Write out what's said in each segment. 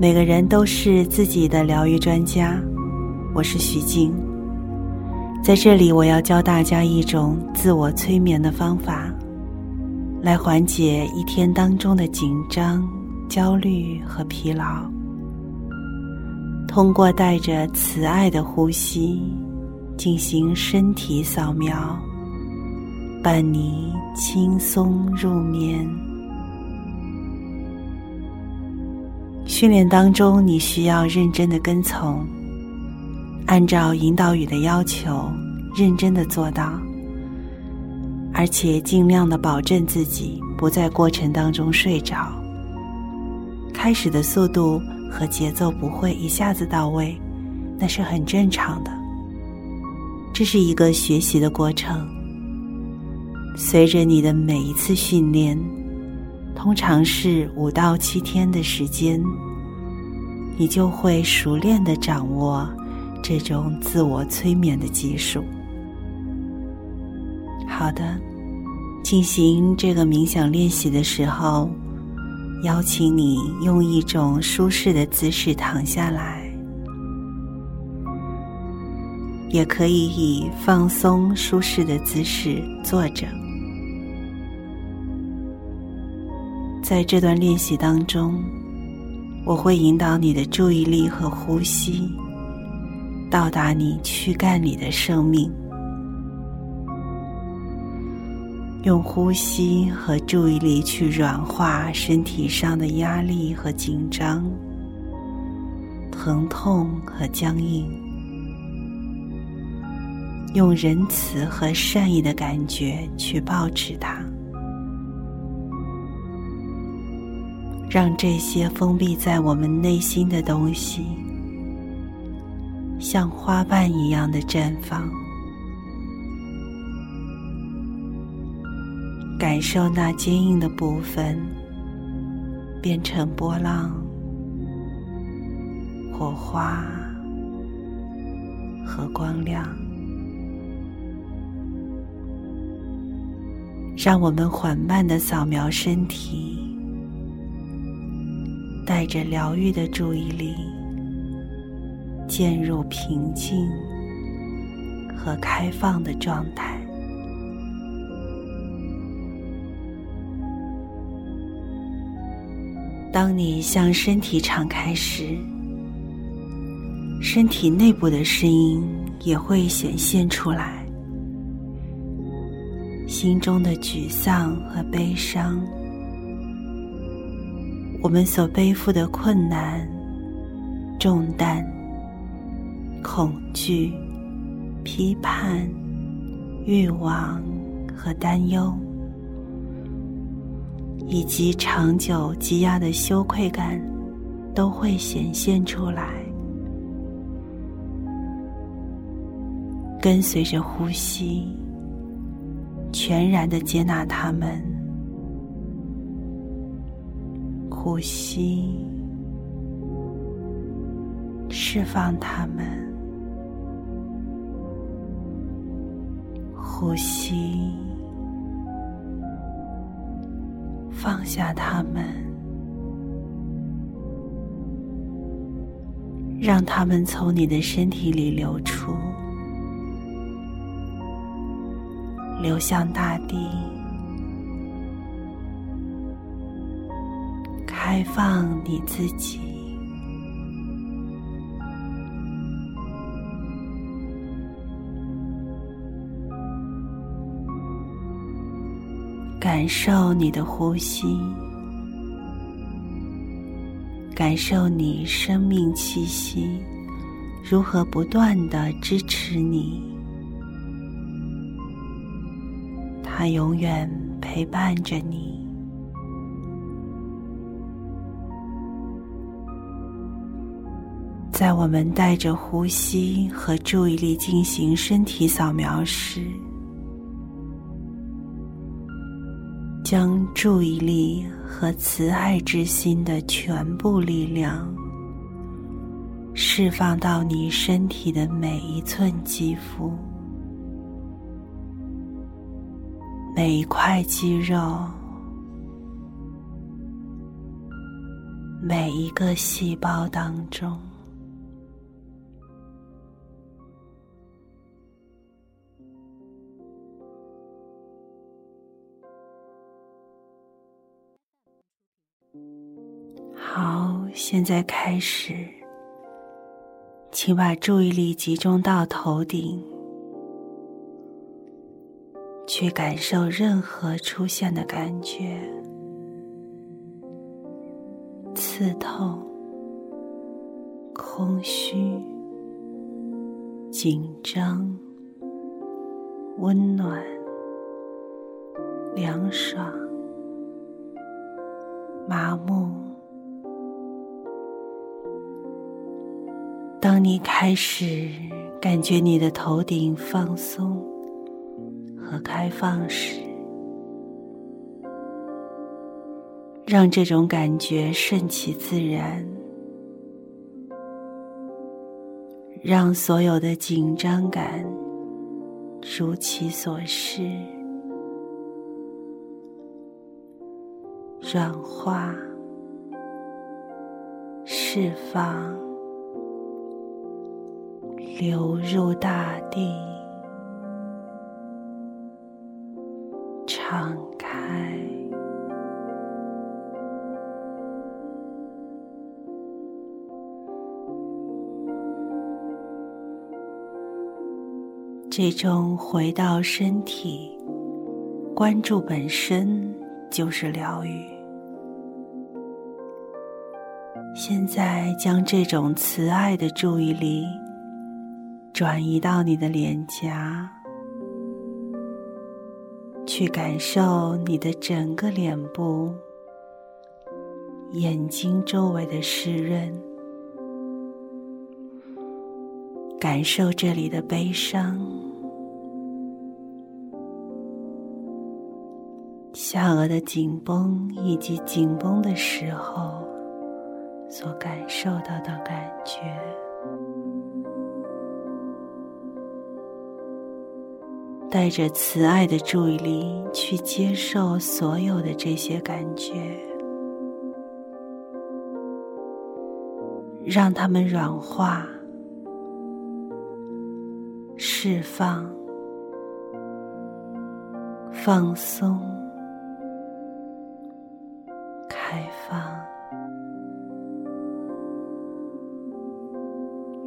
每个人都是自己的疗愈专家。我是徐静，在这里我要教大家一种自我催眠的方法，来缓解一天当中的紧张、焦虑和疲劳。通过带着慈爱的呼吸进行身体扫描，伴你轻松入眠。训练当中，你需要认真的跟从，按照引导语的要求，认真的做到，而且尽量的保证自己不在过程当中睡着。开始的速度和节奏不会一下子到位，那是很正常的。这是一个学习的过程，随着你的每一次训练。通常是五到七天的时间，你就会熟练的掌握这种自我催眠的技术。好的，进行这个冥想练习的时候，邀请你用一种舒适的姿势躺下来，也可以以放松舒适的姿势坐着。在这段练习当中，我会引导你的注意力和呼吸，到达你躯干里的生命。用呼吸和注意力去软化身体上的压力和紧张、疼痛和僵硬，用仁慈和善意的感觉去保持它。让这些封闭在我们内心的东西，像花瓣一样的绽放。感受那坚硬的部分变成波浪、火花和光亮。让我们缓慢的扫描身体。带着疗愈的注意力，渐入平静和开放的状态。当你向身体敞开时，身体内部的声音也会显现出来，心中的沮丧和悲伤。我们所背负的困难、重担、恐惧、批判、欲望和担忧，以及长久积压的羞愧感，都会显现出来。跟随着呼吸，全然的接纳他们。呼吸，释放它们；呼吸，放下它们，让它们从你的身体里流出，流向大地。开放你自己，感受你的呼吸，感受你生命气息如何不断的支持你，它永远陪伴着你。在我们带着呼吸和注意力进行身体扫描时，将注意力和慈爱之心的全部力量释放到你身体的每一寸肌肤、每一块肌肉、每一个细胞当中。现在开始，请把注意力集中到头顶，去感受任何出现的感觉：刺痛、空虚、紧张、温暖、凉爽、麻木。当你开始感觉你的头顶放松和开放时，让这种感觉顺其自然，让所有的紧张感如其所示，软化、释放。流入大地，敞开。这种回到身体，关注本身就是疗愈。现在将这种慈爱的注意力。转移到你的脸颊，去感受你的整个脸部、眼睛周围的湿润，感受这里的悲伤，下颚的紧绷以及紧绷的时候所感受到的感觉。带着慈爱的注意力去接受所有的这些感觉，让它们软化、释放、放松、开放，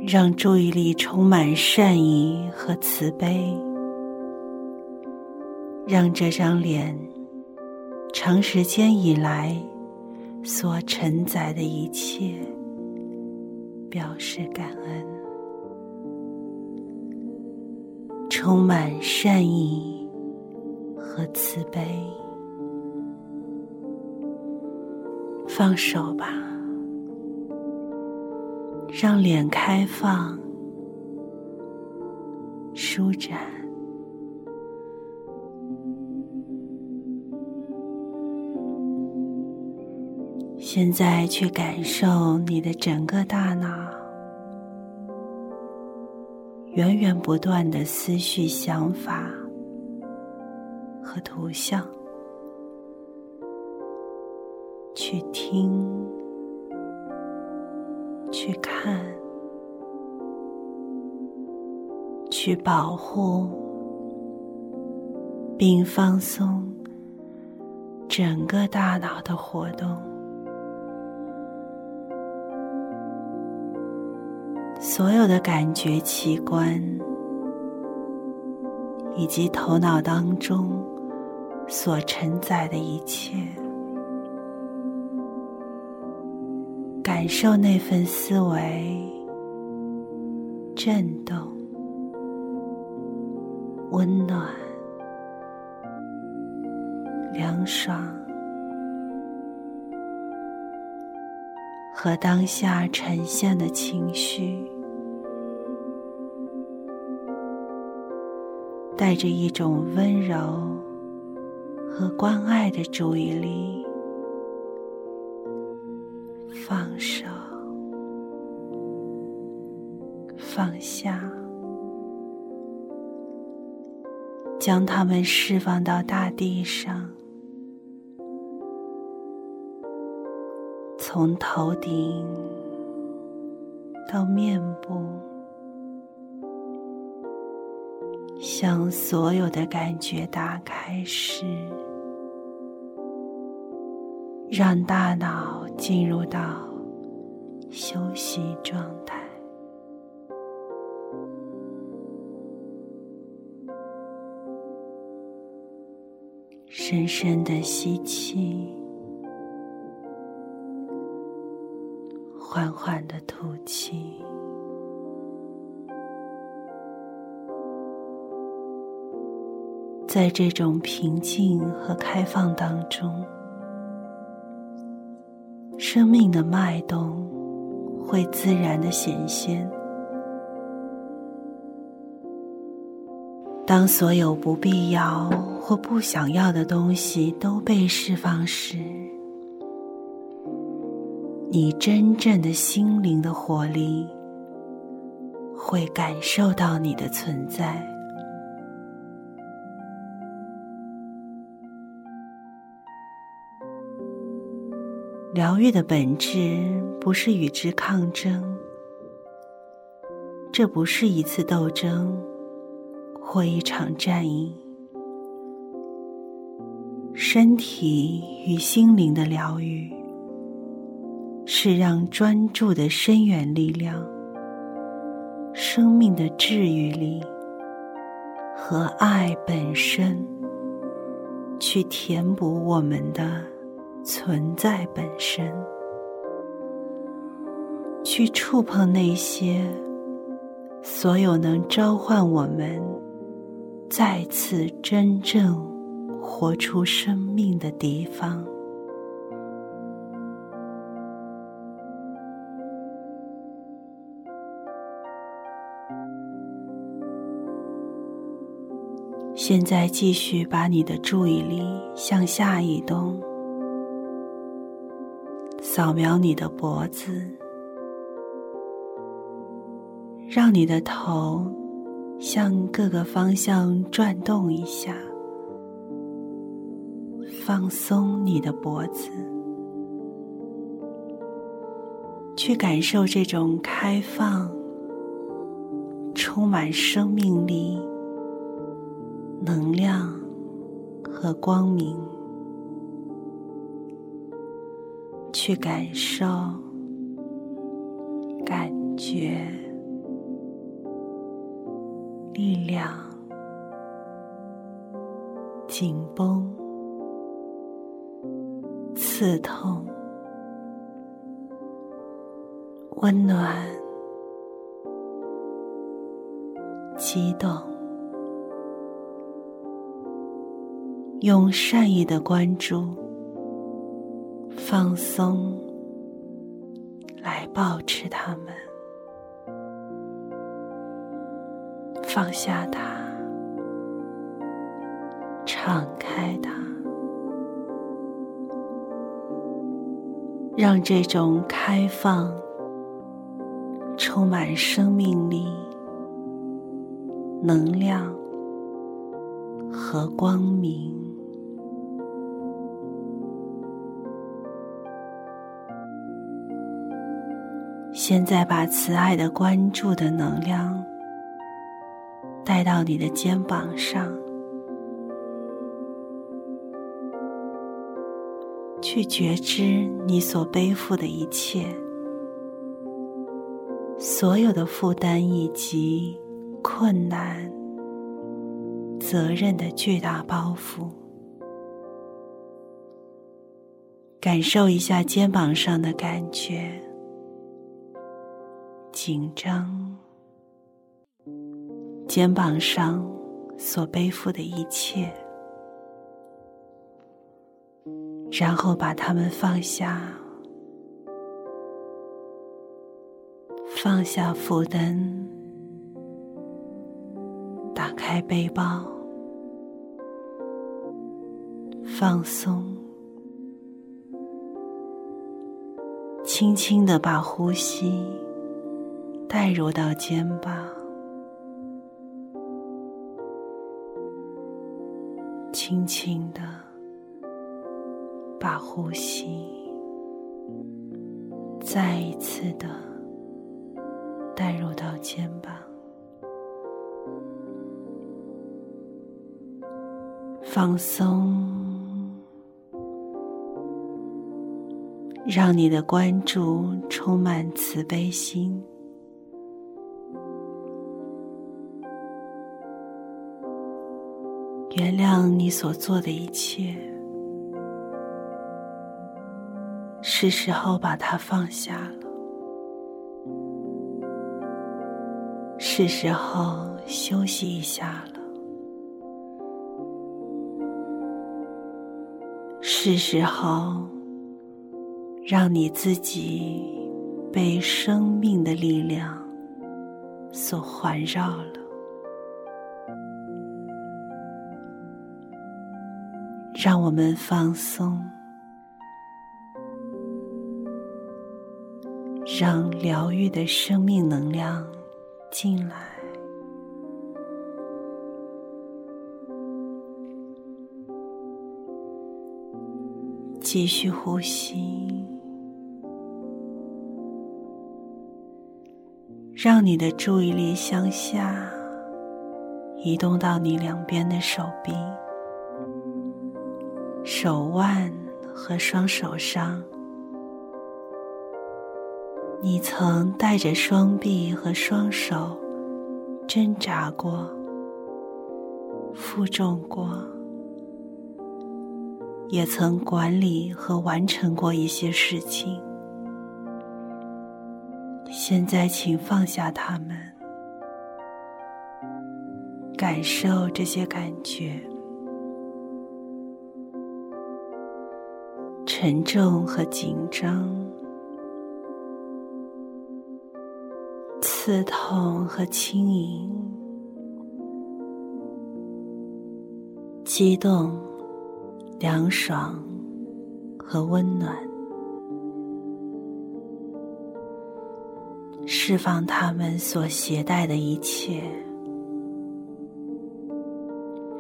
让注意力充满善意和慈悲。让这张脸长时间以来所承载的一切表示感恩，充满善意和慈悲。放手吧，让脸开放、舒展。现在去感受你的整个大脑，源源不断的思绪、想法和图像，去听，去看，去保护，并放松整个大脑的活动。所有的感觉器官，以及头脑当中所承载的一切，感受那份思维震动、温暖、凉爽，和当下呈现的情绪。带着一种温柔和关爱的注意力，放手，放下，将它们释放到大地上。从头顶到面部，向所有的感觉打开时，让大脑进入到休息状态。深深的吸气，缓缓的吐气。在这种平静和开放当中，生命的脉动会自然的显现。当所有不必要或不想要的东西都被释放时，你真正的心灵的活力会感受到你的存在。疗愈的本质不是与之抗争，这不是一次斗争。或一场战役，身体与心灵的疗愈，是让专注的深远力量、生命的治愈力和爱本身，去填补我们的存在本身，去触碰那些所有能召唤我们。再次真正活出生命的地方。现在继续把你的注意力向下移动，扫描你的脖子，让你的头。向各个方向转动一下，放松你的脖子，去感受这种开放、充满生命力、能量和光明，去感受、感觉。力量、紧绷、刺痛、温暖、激动，用善意的关注、放松来保持它们。放下它，敞开它，让这种开放充满生命力、能量和光明。现在，把慈爱的关注的能量。带到你的肩膀上，去觉知你所背负的一切，所有的负担以及困难、责任的巨大包袱。感受一下肩膀上的感觉，紧张。肩膀上所背负的一切，然后把它们放下，放下负担，打开背包，放松，轻轻的把呼吸带入到肩膀。轻轻的把呼吸再一次的带入到肩膀，放松，让你的关注充满慈悲心。原谅你所做的一切，是时候把它放下了，是时候休息一下了，是时候让你自己被生命的力量所环绕了。让我们放松，让疗愈的生命能量进来，继续呼吸，让你的注意力向下移动到你两边的手臂。手腕和双手上，你曾带着双臂和双手挣扎过、负重过，也曾管理和完成过一些事情。现在，请放下它们，感受这些感觉。沉重和紧张，刺痛和轻盈，激动、凉爽和温暖，释放他们所携带的一切，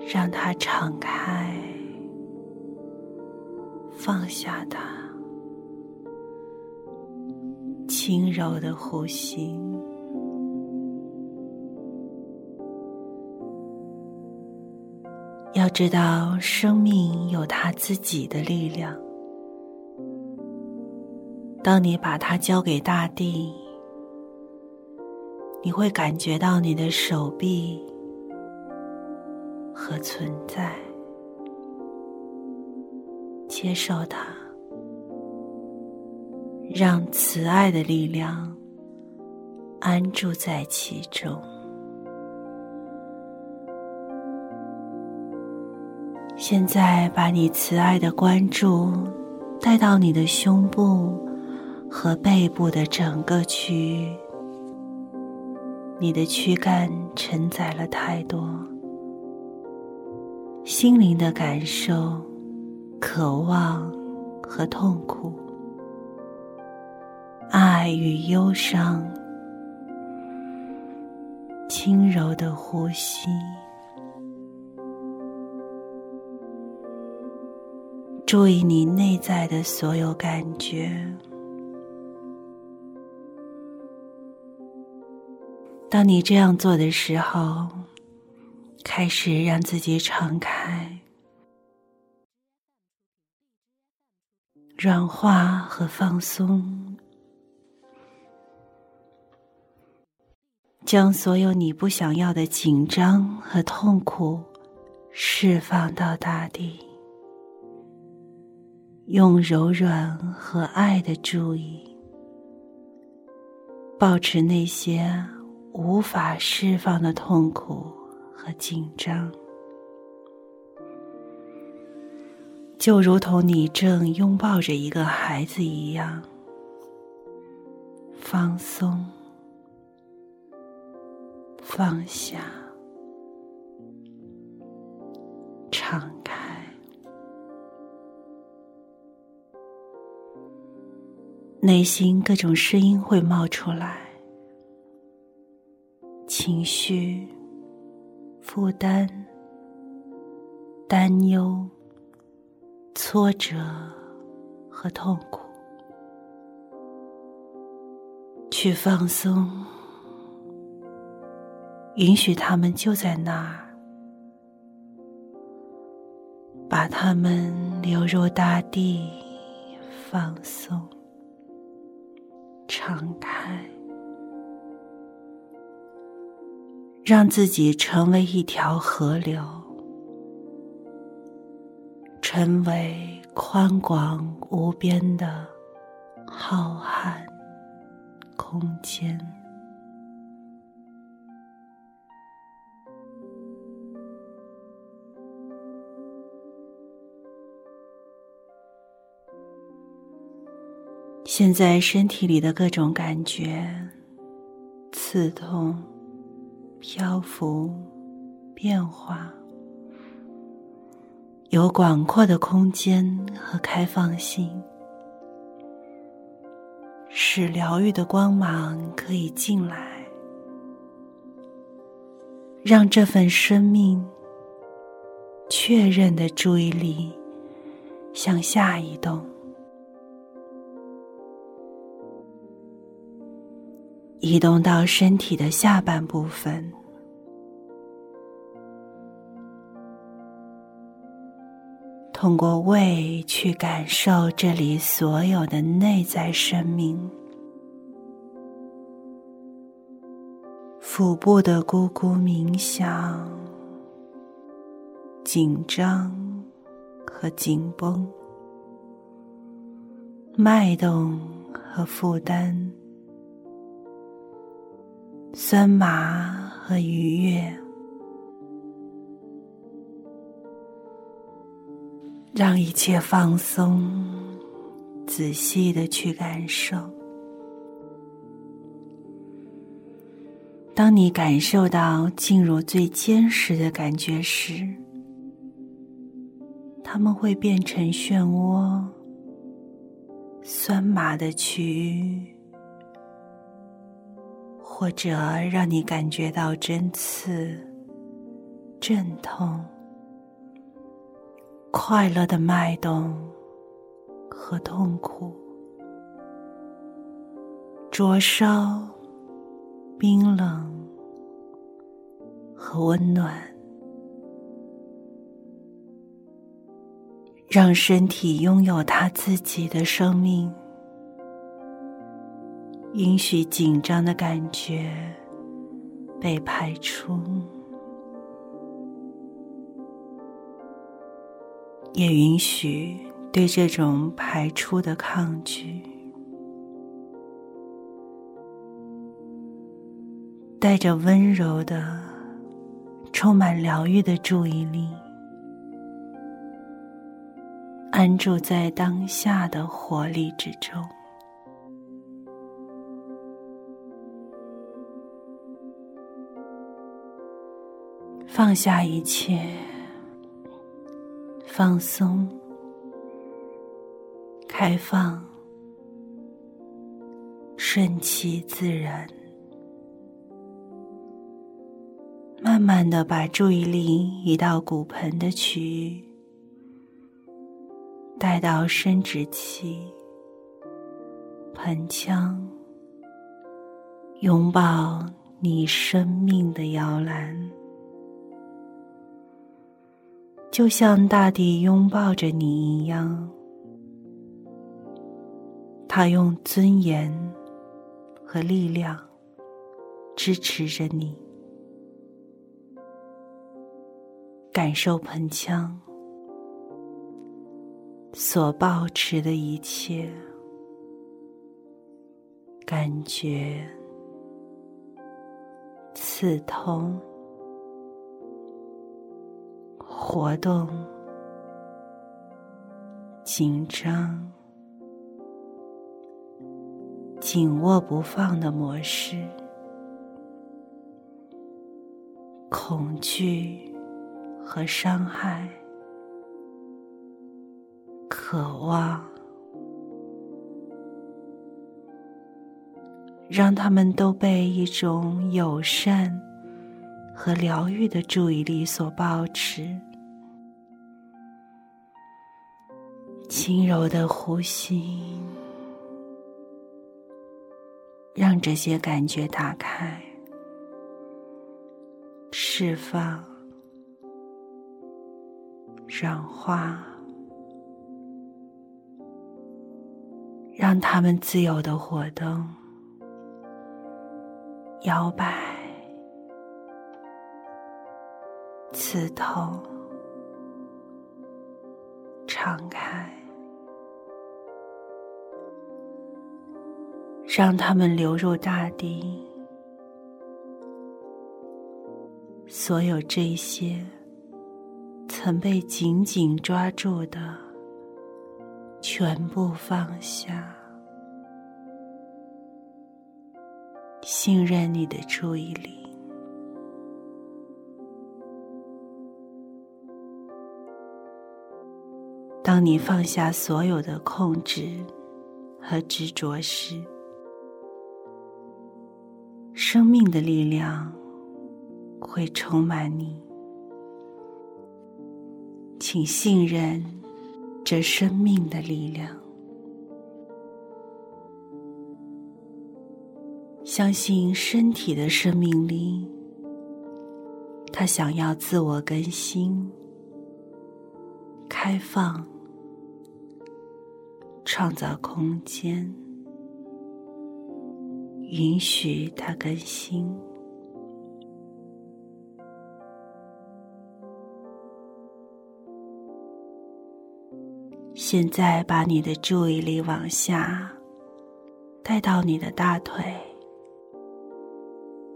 让它敞开。放下它，轻柔的呼吸。要知道，生命有它自己的力量。当你把它交给大地，你会感觉到你的手臂和存在。接受它，让慈爱的力量安住在其中。现在，把你慈爱的关注带到你的胸部和背部的整个区域。你的躯干承载了太多心灵的感受。渴望和痛苦，爱与忧伤，轻柔的呼吸，注意你内在的所有感觉。当你这样做的时候，开始让自己敞开。软化和放松，将所有你不想要的紧张和痛苦释放到大地。用柔软和爱的注意，保持那些无法释放的痛苦和紧张。就如同你正拥抱着一个孩子一样，放松、放下、敞开，内心各种声音会冒出来，情绪、负担、担忧。挫折和痛苦，去放松，允许他们就在那儿，把他们流入大地，放松，敞开，让自己成为一条河流，成为宽广无边的浩瀚。空间。现在身体里的各种感觉，刺痛、漂浮、变化，有广阔的空间和开放性。使疗愈的光芒可以进来，让这份生命确认的注意力向下移动，移动到身体的下半部分。通过胃去感受这里所有的内在生命，腹部的咕咕冥想、紧张和紧绷、脉动和负担、酸麻和愉悦。让一切放松，仔细的去感受。当你感受到进入最坚实的感觉时，它们会变成漩涡、酸麻的区域，或者让你感觉到针刺、阵痛。快乐的脉动和痛苦，灼烧、冰冷和温暖，让身体拥有它自己的生命。允许紧张的感觉被排出。也允许对这种排出的抗拒，带着温柔的、充满疗愈的注意力，安住在当下的活力之中，放下一切。放松、开放、顺其自然，慢慢的把注意力移到骨盆的区域，带到生殖器、盆腔，拥抱你生命的摇篮。就像大地拥抱着你一样，它用尊严和力量支持着你。感受盆腔所保持的一切感觉，刺痛。活动、紧张、紧握不放的模式，恐惧和伤害，渴望，让他们都被一种友善和疗愈的注意力所保持。轻柔的呼吸，让这些感觉打开、释放、软化，让它们自由的活动、摇摆、刺痛、敞开。让它们流入大地，所有这些曾被紧紧抓住的，全部放下，信任你的注意力。当你放下所有的控制和执着时，生命的力量会充满你，请信任这生命的力量，相信身体的生命力，它想要自我更新、开放、创造空间。允许它更新。现在，把你的注意力往下带到你的大腿、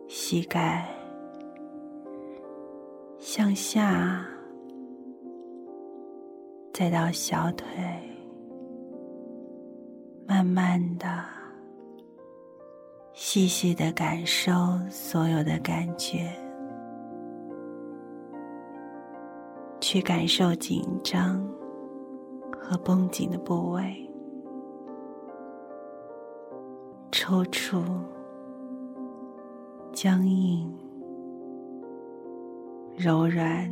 膝盖，向下，再到小腿，慢慢的。细细的感受所有的感觉，去感受紧张和绷紧的部位，抽搐、僵硬、柔软、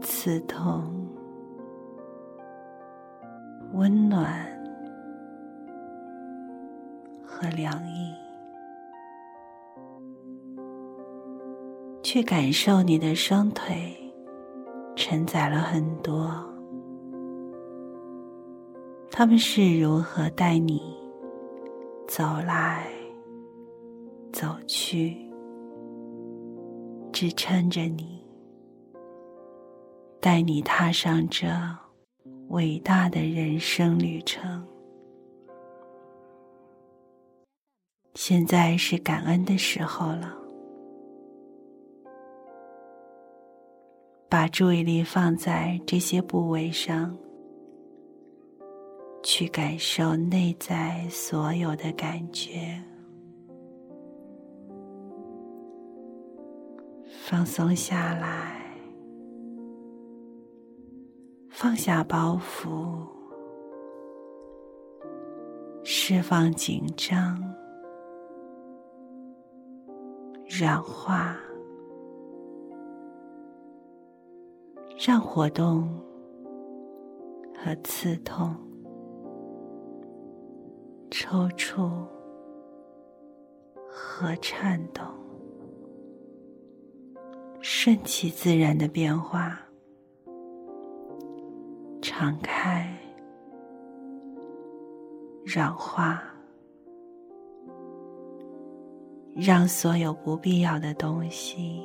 刺痛、温暖。和凉意，去感受你的双腿承载了很多，他们是如何带你走来走去，支撑着你，带你踏上这伟大的人生旅程。现在是感恩的时候了，把注意力放在这些部位上，去感受内在所有的感觉，放松下来，放下包袱，释放紧张。软化，让活动和刺痛、抽搐和颤动顺其自然的变化，敞开、软化。让所有不必要的东西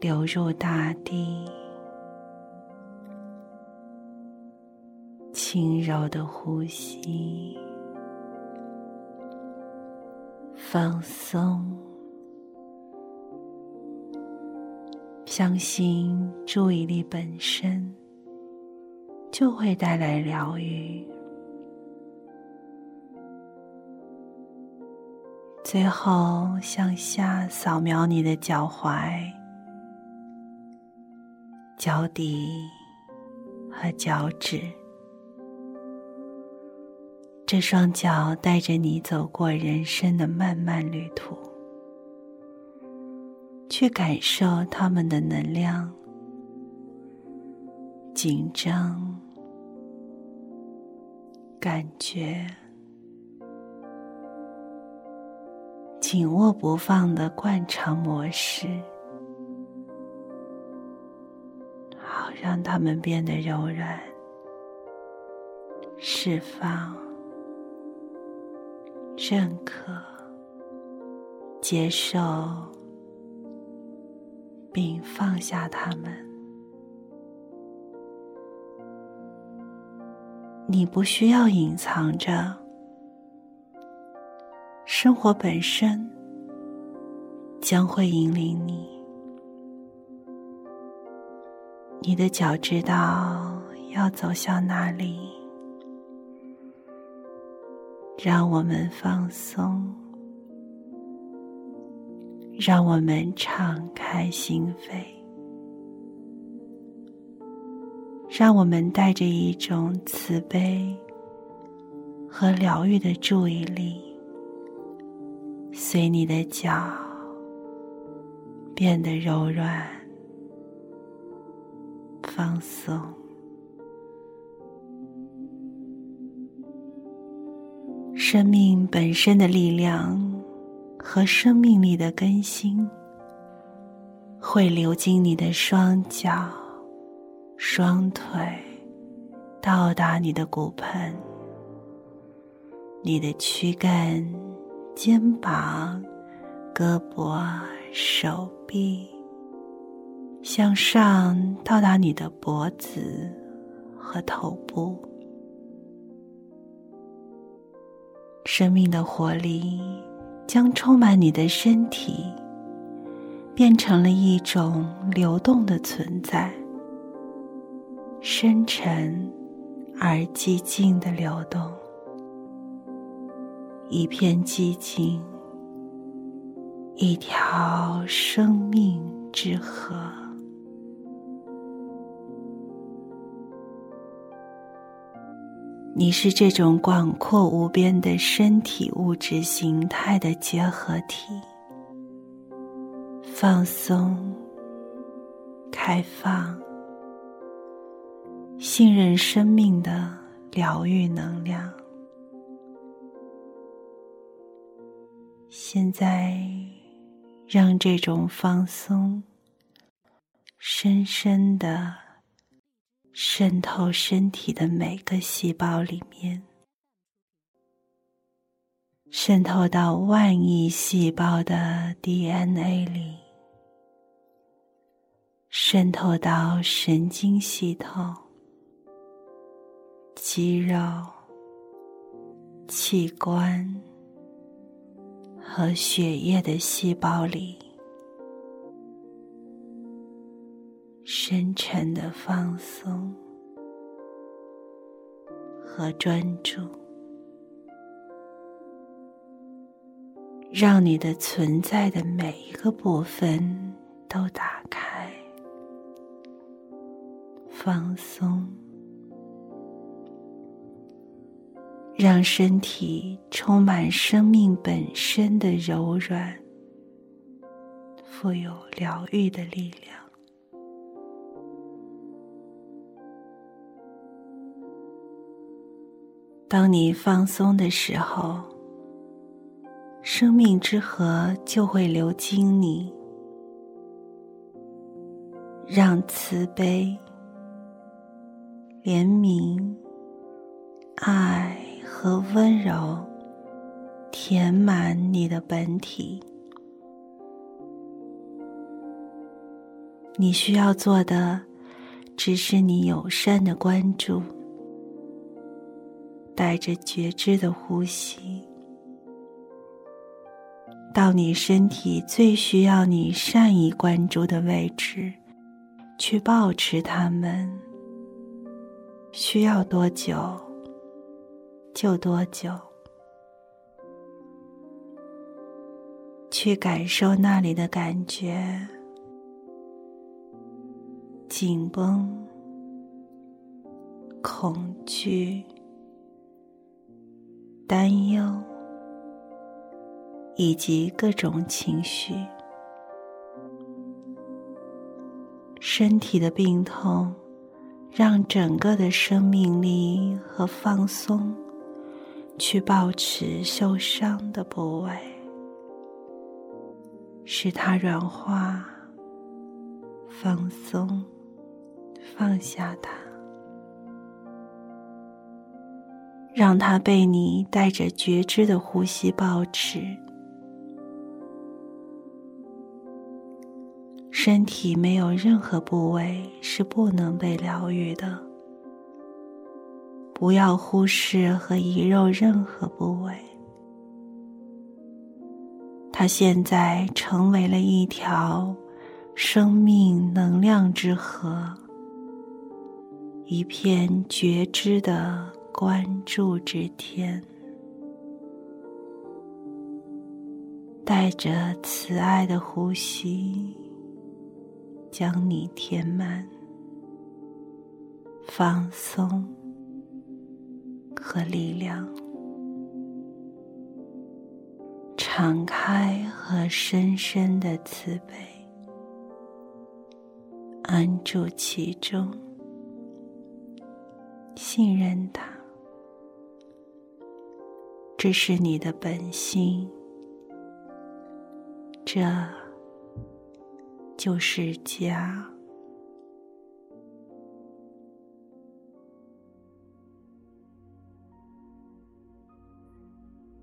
流入大地，轻柔的呼吸，放松，相信注意力本身就会带来疗愈。最后，向下扫描你的脚踝、脚底和脚趾。这双脚带着你走过人生的漫漫旅途，去感受他们的能量、紧张、感觉，紧握不放的惯常模式，好让它们变得柔软，释放，认可，接受。并放下它们。你不需要隐藏着，生活本身将会引领你。你的脚知道要走向哪里，让我们放松。让我们敞开心扉，让我们带着一种慈悲和疗愈的注意力，随你的脚变得柔软、放松。生命本身的力量。和生命力的更新，会流经你的双脚、双腿，到达你的骨盆、你的躯干、肩膀、胳膊、手臂，向上到达你的脖子和头部。生命的活力。将充满你的身体，变成了一种流动的存在，深沉而寂静的流动，一片寂静，一条生命之河。你是这种广阔无边的身体物质形态的结合体，放松、开放、信任生命的疗愈能量。现在，让这种放松深深的。渗透身体的每个细胞里面，渗透到万亿细胞的 DNA 里，渗透到神经系统、肌肉、器官和血液的细胞里。深沉的放松和专注，让你的存在的每一个部分都打开、放松，让身体充满生命本身的柔软、富有疗愈的力量。当你放松的时候，生命之河就会流经你，让慈悲、怜悯、爱和温柔填满你的本体。你需要做的，只是你友善的关注。带着觉知的呼吸，到你身体最需要你善意关注的位置，去保持它们。需要多久就多久，去感受那里的感觉：紧绷、恐惧。担忧，以及各种情绪，身体的病痛，让整个的生命力和放松去保持受伤的部位，使它软化、放松、放下它，让它被你带着觉知的呼吸保持。身体没有任何部位是不能被疗愈的。不要忽视和遗漏任何部位，它现在成为了一条生命能量之河，一片觉知的关注之天，带着慈爱的呼吸，将你填满，放松。和力量，敞开和深深的慈悲，安住其中，信任它，这是你的本性，这就是家。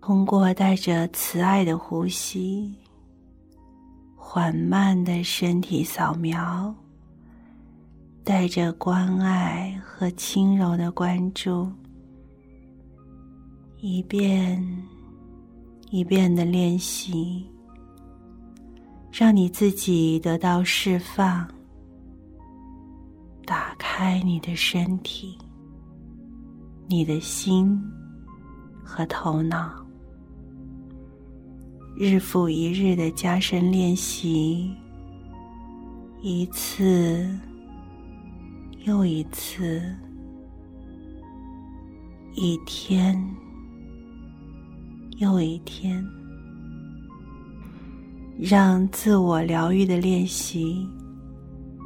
通过带着慈爱的呼吸，缓慢的身体扫描，带着关爱和轻柔的关注，一遍一遍的练习，让你自己得到释放，打开你的身体、你的心和头脑。日复一日的加深练习，一次又一次，一天又一天，让自我疗愈的练习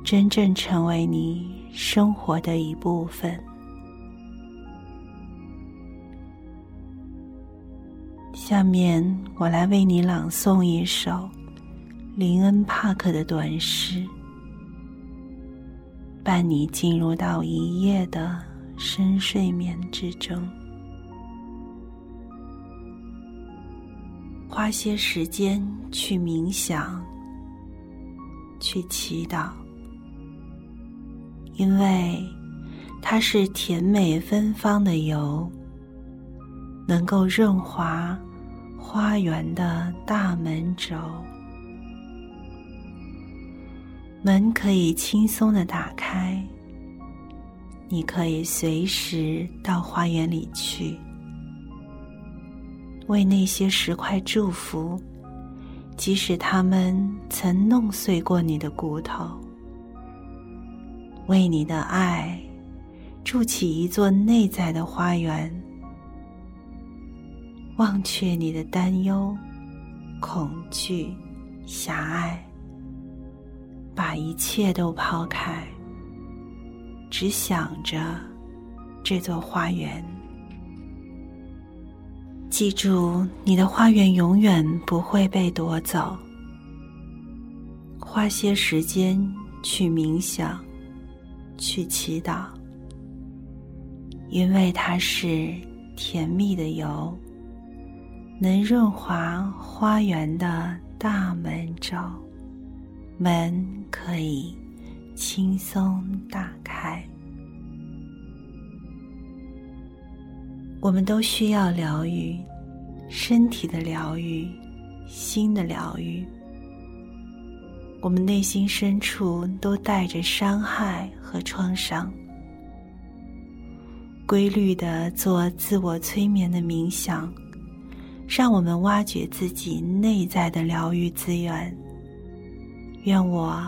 真正成为你生活的一部分。下面我来为你朗诵一首林恩·帕克的短诗，伴你进入到一夜的深睡眠之中。花些时间去冥想，去祈祷，因为它是甜美芬芳的油，能够润滑。花园的大门轴，门可以轻松的打开，你可以随时到花园里去，为那些石块祝福，即使他们曾弄碎过你的骨头，为你的爱筑起一座内在的花园。忘却你的担忧、恐惧、狭隘，把一切都抛开，只想着这座花园。记住，你的花园永远不会被夺走。花些时间去冥想，去祈祷，因为它是甜蜜的油。能润滑花园的大门罩，门可以轻松打开。我们都需要疗愈，身体的疗愈，心的疗愈。我们内心深处都带着伤害和创伤。规律的做自我催眠的冥想。让我们挖掘自己内在的疗愈资源。愿我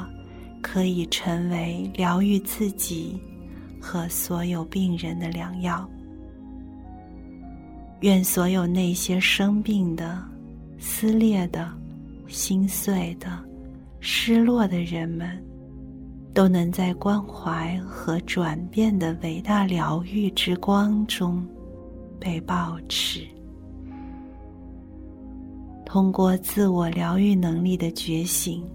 可以成为疗愈自己和所有病人的良药。愿所有那些生病的、撕裂的、心碎的、失落的人们，都能在关怀和转变的伟大疗愈之光中。被保持。通过自我疗愈能力的觉醒，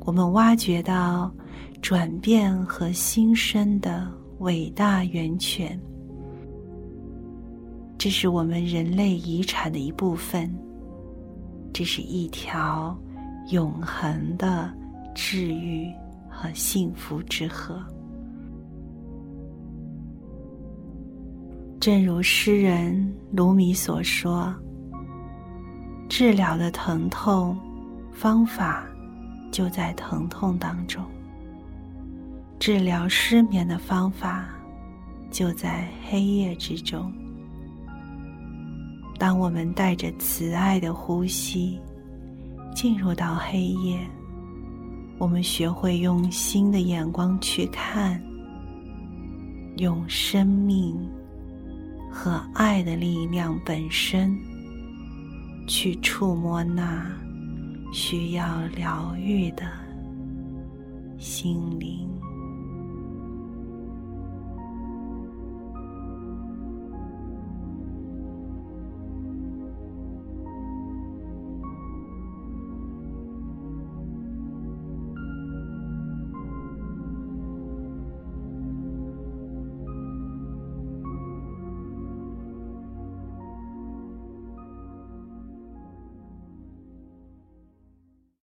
我们挖掘到转变和新生的伟大源泉。这是我们人类遗产的一部分。这是一条永恒的治愈和幸福之河。正如诗人卢米所说：“治疗的疼痛方法就在疼痛当中；治疗失眠的方法就在黑夜之中。”当我们带着慈爱的呼吸进入到黑夜，我们学会用新的眼光去看，用生命和爱的力量本身去触摸那需要疗愈的心灵。